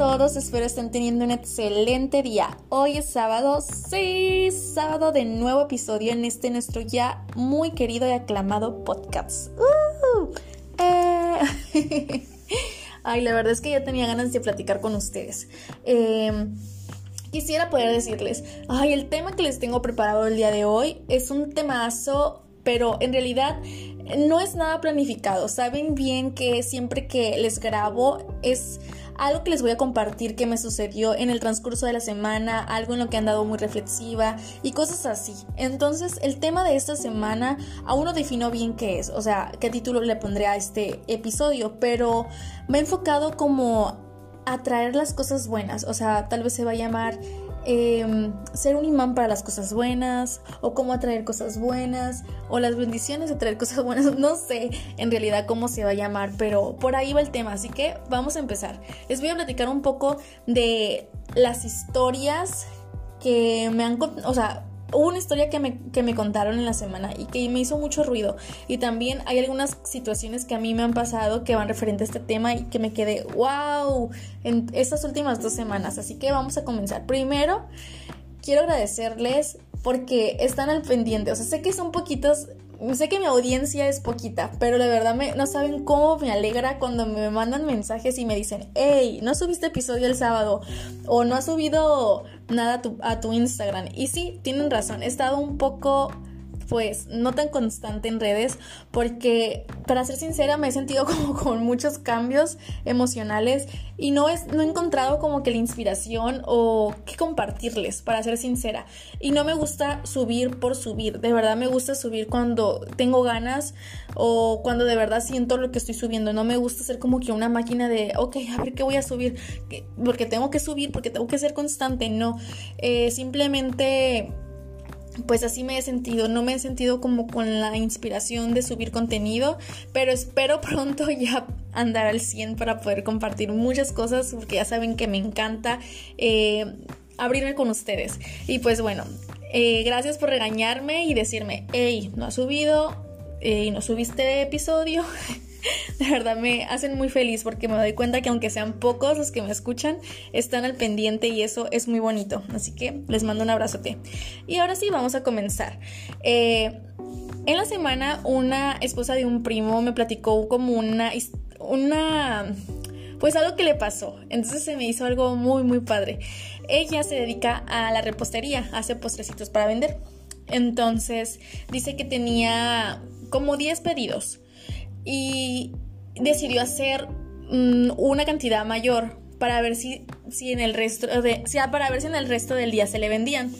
todos, espero estén teniendo un excelente día. Hoy es sábado, sí, sábado de nuevo episodio en este nuestro ya muy querido y aclamado podcast. Uh. Ay, la verdad es que ya tenía ganas de platicar con ustedes. Em, quisiera poder decirles, ay, el tema que les tengo preparado el día de hoy es un temazo, pero en realidad no es nada planificado. Saben bien que siempre que les grabo es algo que les voy a compartir que me sucedió en el transcurso de la semana, algo en lo que han dado muy reflexiva y cosas así. Entonces, el tema de esta semana aún no defino bien qué es, o sea, qué título le pondré a este episodio, pero me he enfocado como a traer las cosas buenas, o sea, tal vez se va a llamar Em, ser un imán para las cosas buenas o cómo atraer cosas buenas o las bendiciones de traer cosas buenas. No sé en realidad cómo se va a llamar, pero por ahí va el tema. Así que vamos a empezar. Les voy a platicar un poco de las historias que me han, o sea, hubo una historia que me, que me contaron en la semana y que me hizo mucho ruido. Y también hay algunas situaciones que a mí me han pasado que van referente a este tema y que me quedé, wow, en estas últimas dos semanas. Así que vamos a comenzar. Primero, quiero agradecerles porque están al pendiente. O sea, sé que son poquitos sé que mi audiencia es poquita, pero la verdad me, no saben cómo me alegra cuando me mandan mensajes y me dicen, hey, no subiste episodio el sábado o no has subido nada a tu, a tu Instagram. Y sí, tienen razón, he estado un poco pues no tan constante en redes porque para ser sincera me he sentido como con muchos cambios emocionales y no, es, no he encontrado como que la inspiración o qué compartirles para ser sincera. Y no me gusta subir por subir. De verdad me gusta subir cuando tengo ganas o cuando de verdad siento lo que estoy subiendo. No me gusta ser como que una máquina de ok a ver qué voy a subir porque tengo que subir porque tengo que ser constante. No eh, simplemente pues así me he sentido, no me he sentido como con la inspiración de subir contenido, pero espero pronto ya andar al 100 para poder compartir muchas cosas, porque ya saben que me encanta eh, abrirme con ustedes. Y pues bueno, eh, gracias por regañarme y decirme, hey, no has subido y no subiste episodio. de verdad me hacen muy feliz porque me doy cuenta que aunque sean pocos los que me escuchan, están al pendiente y eso es muy bonito. Así que les mando un abrazote. Y ahora sí, vamos a comenzar. Eh, en la semana, una esposa de un primo me platicó como una, una pues algo que le pasó. Entonces se me hizo algo muy, muy padre. Ella se dedica a la repostería, hace postrecitos para vender. Entonces dice que tenía como 10 pedidos y decidió hacer mm, una cantidad mayor para ver si, si en el resto de, para ver si en el resto del día se le vendían.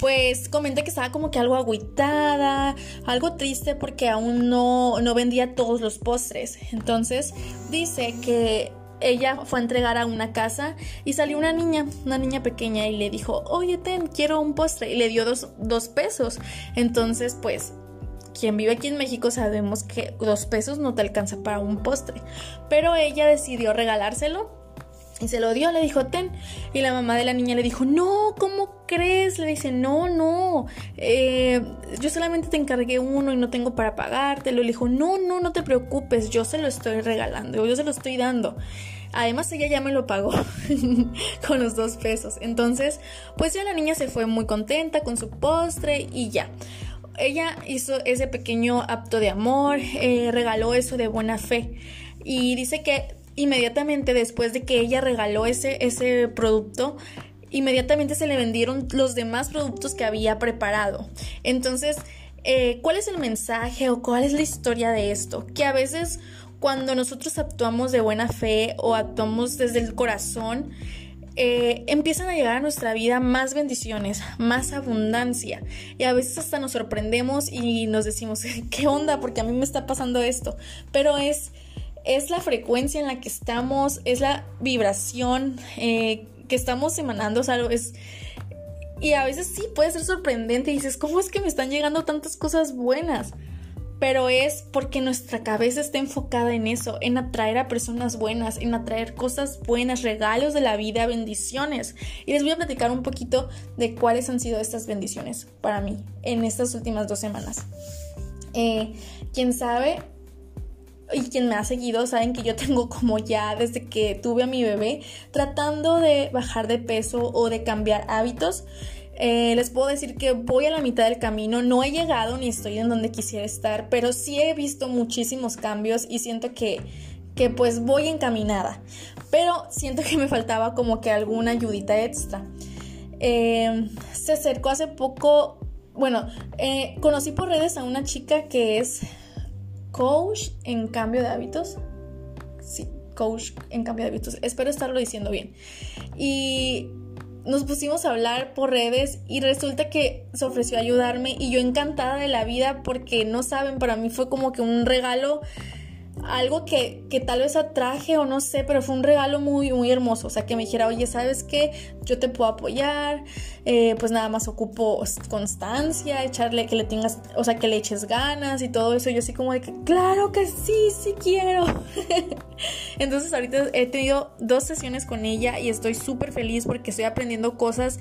Pues comenté que estaba como que algo agüitada, algo triste porque aún no, no vendía todos los postres. Entonces dice que ella fue a entregar a una casa y salió una niña, una niña pequeña y le dijo, oye, ten, quiero un postre. Y le dio dos, dos pesos. Entonces, pues quien vive aquí en México sabemos que dos pesos no te alcanza para un postre. Pero ella decidió regalárselo y se lo dio, le dijo, ten. Y la mamá de la niña le dijo, no, ¿cómo crees? Le dice, no, no, eh, yo solamente te encargué uno y no tengo para pagártelo. Le dijo, no, no, no te preocupes, yo se lo estoy regalando, yo se lo estoy dando. Además ella ya me lo pagó con los dos pesos. Entonces, pues ya la niña se fue muy contenta con su postre y ya ella hizo ese pequeño acto de amor, eh, regaló eso de buena fe y dice que inmediatamente después de que ella regaló ese, ese producto, inmediatamente se le vendieron los demás productos que había preparado. Entonces, eh, ¿cuál es el mensaje o cuál es la historia de esto? Que a veces cuando nosotros actuamos de buena fe o actuamos desde el corazón, eh, empiezan a llegar a nuestra vida más bendiciones, más abundancia. Y a veces hasta nos sorprendemos y nos decimos, ¿qué onda? Porque a mí me está pasando esto. Pero es, es la frecuencia en la que estamos, es la vibración eh, que estamos emanando, o es... Y a veces sí puede ser sorprendente y dices, ¿cómo es que me están llegando tantas cosas buenas? Pero es porque nuestra cabeza está enfocada en eso, en atraer a personas buenas, en atraer cosas buenas, regalos de la vida, bendiciones. Y les voy a platicar un poquito de cuáles han sido estas bendiciones para mí en estas últimas dos semanas. Eh, Quién sabe, y quien me ha seguido saben que yo tengo como ya desde que tuve a mi bebé tratando de bajar de peso o de cambiar hábitos. Eh, les puedo decir que voy a la mitad del camino, no he llegado ni estoy en donde quisiera estar, pero sí he visto muchísimos cambios y siento que, que pues voy encaminada, pero siento que me faltaba como que alguna ayudita extra. Eh, se acercó hace poco, bueno, eh, conocí por redes a una chica que es coach en cambio de hábitos. Sí, coach en cambio de hábitos. Espero estarlo diciendo bien. Y nos pusimos a hablar por redes y resulta que se ofreció a ayudarme y yo encantada de la vida porque no saben, para mí fue como que un regalo algo que, tal vez atraje o no sé, pero fue un regalo muy, muy hermoso. O sea, que me dijera, oye, ¿sabes qué? Yo te puedo apoyar, eh, pues nada más ocupo constancia, echarle que le tengas, o sea, que le eches ganas y todo eso. Yo así como de que, claro que sí, sí quiero. Entonces ahorita he tenido dos sesiones con ella y estoy súper feliz porque estoy aprendiendo cosas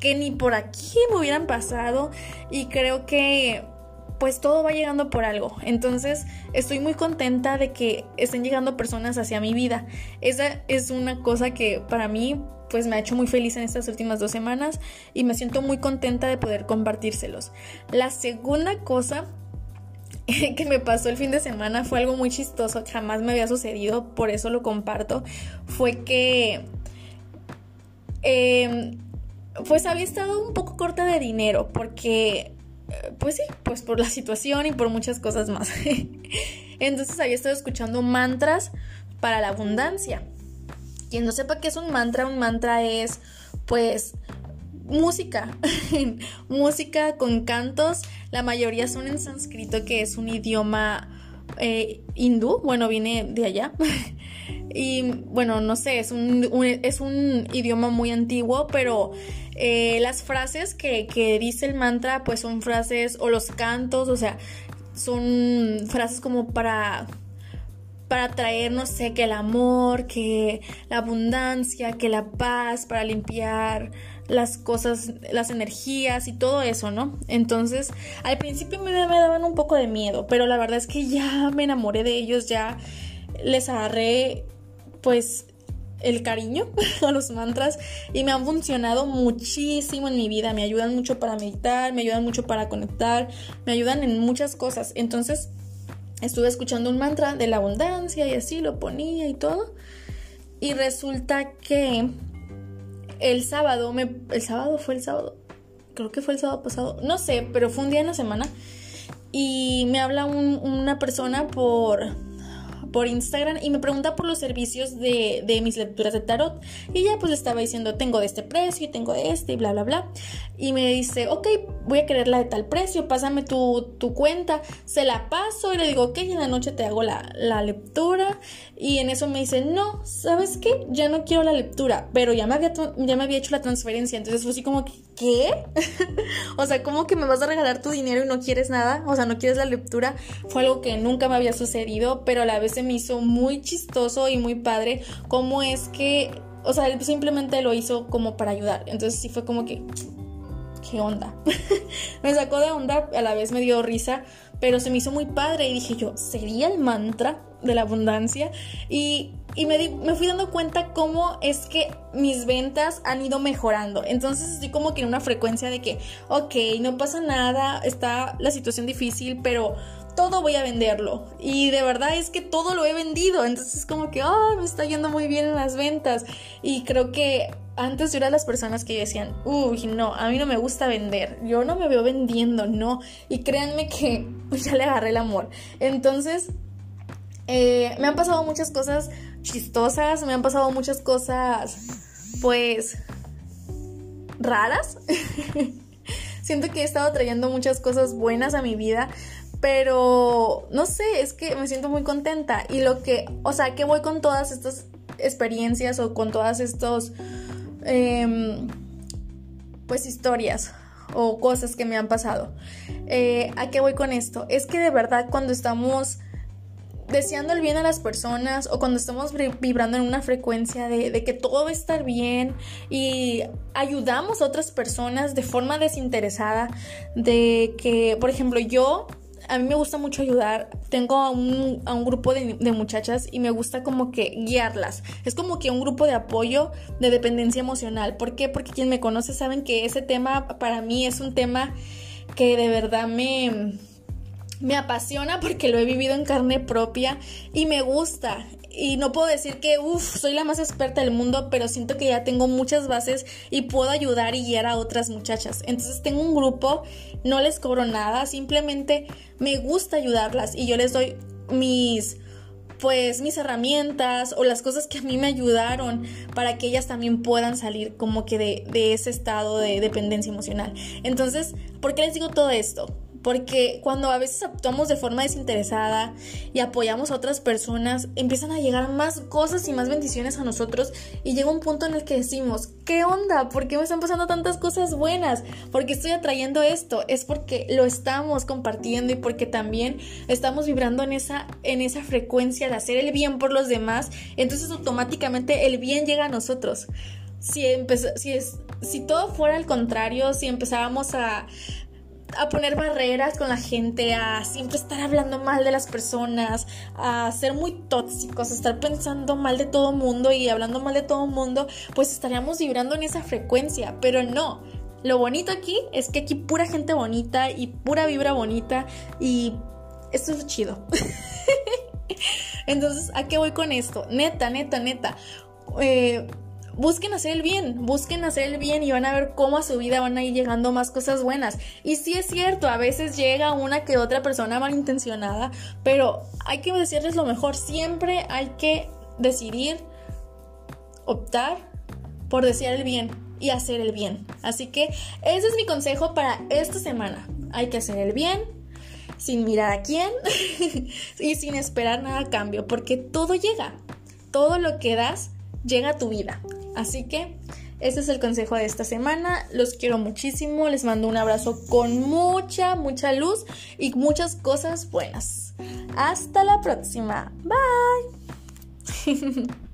que ni por aquí me hubieran pasado y creo que pues todo va llegando por algo. Entonces estoy muy contenta de que estén llegando personas hacia mi vida. Esa es una cosa que para mí pues me ha hecho muy feliz en estas últimas dos semanas y me siento muy contenta de poder compartírselos. La segunda cosa que me pasó el fin de semana fue algo muy chistoso, jamás me había sucedido, por eso lo comparto, fue que em, pues había estado un poco corta de dinero porque pues sí, pues por la situación y por muchas cosas más. Entonces había estado escuchando mantras para la abundancia. Quien no sepa qué es un mantra, un mantra es pues música, música con cantos, la mayoría son en sánscrito, que es un idioma eh, hindú, bueno, viene de allá. y bueno, no sé, es un, es un idioma muy antiguo, pero eh, las frases que, que dice el mantra, pues son frases, o los cantos, o sea, son frases como para para traer, no sé, que el amor, que la abundancia, que la paz, para limpiar las cosas, las energías y todo eso, ¿no? Entonces, al principio me, me daban un poco de miedo, pero la verdad es que ya me enamoré de ellos, ya les agarré, pues, el cariño a los mantras y me han funcionado muchísimo en mi vida. Me ayudan mucho para meditar, me ayudan mucho para conectar, me ayudan en muchas cosas. Entonces estuve escuchando un mantra de la abundancia y así lo ponía y todo. Y resulta que el sábado, me, el sábado fue el sábado, creo que fue el sábado pasado, no sé, pero fue un día en la semana. Y me habla una persona por por Instagram y me pregunta por los servicios de, de, mis lecturas de tarot. Y ya pues le estaba diciendo, tengo de este precio y tengo de este y bla, bla, bla. Y me dice, ok, voy a querer la de tal precio, pásame tu, tu cuenta. Se la paso y le digo, ok, en la noche te hago la, la lectura. Y en eso me dice, no, ¿sabes qué? Ya no quiero la lectura, pero ya me había, ya me había hecho la transferencia. Entonces fue así como, ¿qué? o sea, ¿cómo que me vas a regalar tu dinero y no quieres nada? O sea, no quieres la lectura. Fue algo que nunca me había sucedido, pero a la vez me hizo muy chistoso y muy padre cómo es que, o sea, él simplemente lo hizo como para ayudar. Entonces sí fue como que, ¿qué onda? me sacó de onda, a la vez me dio risa, pero se me hizo muy padre y dije yo, ¿sería el mantra de la abundancia? Y, y me, me fui dando cuenta cómo es que mis ventas han ido mejorando. Entonces estoy como que en una frecuencia de que, ok, no pasa nada, está la situación difícil, pero todo voy a venderlo. Y de verdad es que todo lo he vendido. Entonces es como que, oh, me está yendo muy bien en las ventas. Y creo que antes yo era las personas que decían, uy, no, a mí no me gusta vender. Yo no me veo vendiendo, no. Y créanme que ya le agarré el amor. Entonces, eh, me han pasado muchas cosas chistosas, me han pasado muchas cosas, pues, raras. Siento que he estado trayendo muchas cosas buenas a mi vida, pero no sé, es que me siento muy contenta. Y lo que, o sea, que voy con todas estas experiencias o con todas estos, em, pues, historias o cosas que me han pasado. Eh, ¿A qué voy con esto? Es que de verdad cuando estamos deseando el bien a las personas o cuando estamos vibrando en una frecuencia de, que todo va a estar bien y ayudamos a otras personas de forma desinteresada, de que, por ejemplo, yo a mí me gusta mucho ayudar. Tengo a un, grupo de, muchachas y me gusta como que guiarlas. Es como que un grupo de apoyo de dependencia emocional. ¿Por qué? Porque quien me conoce saben que ese tema para mí es un tema que de verdad me me apasiona porque lo he vivido en carne propia y me gusta. Y no puedo decir que, uff, soy la más experta del mundo, pero siento que ya tengo muchas bases y puedo ayudar y guiar a otras muchachas. Entonces tengo un grupo, no les cobro nada, simplemente me gusta ayudarlas y yo les doy mis pues mis herramientas o las cosas que a mí me ayudaron para que ellas también puedan salir como que de, de ese estado de dependencia emocional. Entonces, ¿por qué les digo todo esto? Porque cuando a veces actuamos de forma desinteresada y apoyamos a otras personas, empiezan a llegar más cosas y más bendiciones a nosotros y llega un punto en el que decimos, ¿qué onda? ¿Por qué me están pasando tantas cosas buenas? ¿Por qué estoy atrayendo esto? Es porque lo estamos compartiendo y porque también estamos vibrando en esa, en esa frecuencia de hacer el bien por los demás. Entonces automáticamente el bien llega a nosotros. Si, si, es, si todo fuera al contrario, si empezábamos a a poner barreras con la gente, a siempre estar hablando mal de las personas, a ser muy tóxicos, a estar pensando mal de todo mundo y hablando mal de todo mundo, pues estaríamos vibrando en esa frecuencia, pero no. Lo bonito aquí es que aquí pura gente bonita y pura vibra bonita y esto es chido. Entonces, ¿a qué voy con esto? Neta, neta, neta. Eh, busquen hacer el bien, busquen hacer el bien y van a ver cómo a su vida van a ir llegando más cosas buenas. Y sí es cierto, a veces llega una que otra persona malintencionada, pero hay que decirles lo mejor, siempre hay que decidir, optar por desear el bien y hacer el bien. Así que ese es mi consejo para esta semana. Hay que hacer el bien, sin mirar a quién y sin esperar nada a cambio, porque todo llega. Todo lo que das llega a tu vida. Así que este es el consejo de esta semana. Los quiero muchísimo. Les mando un abrazo con mucha, mucha luz y muchas cosas buenas. Hasta la próxima. Bye.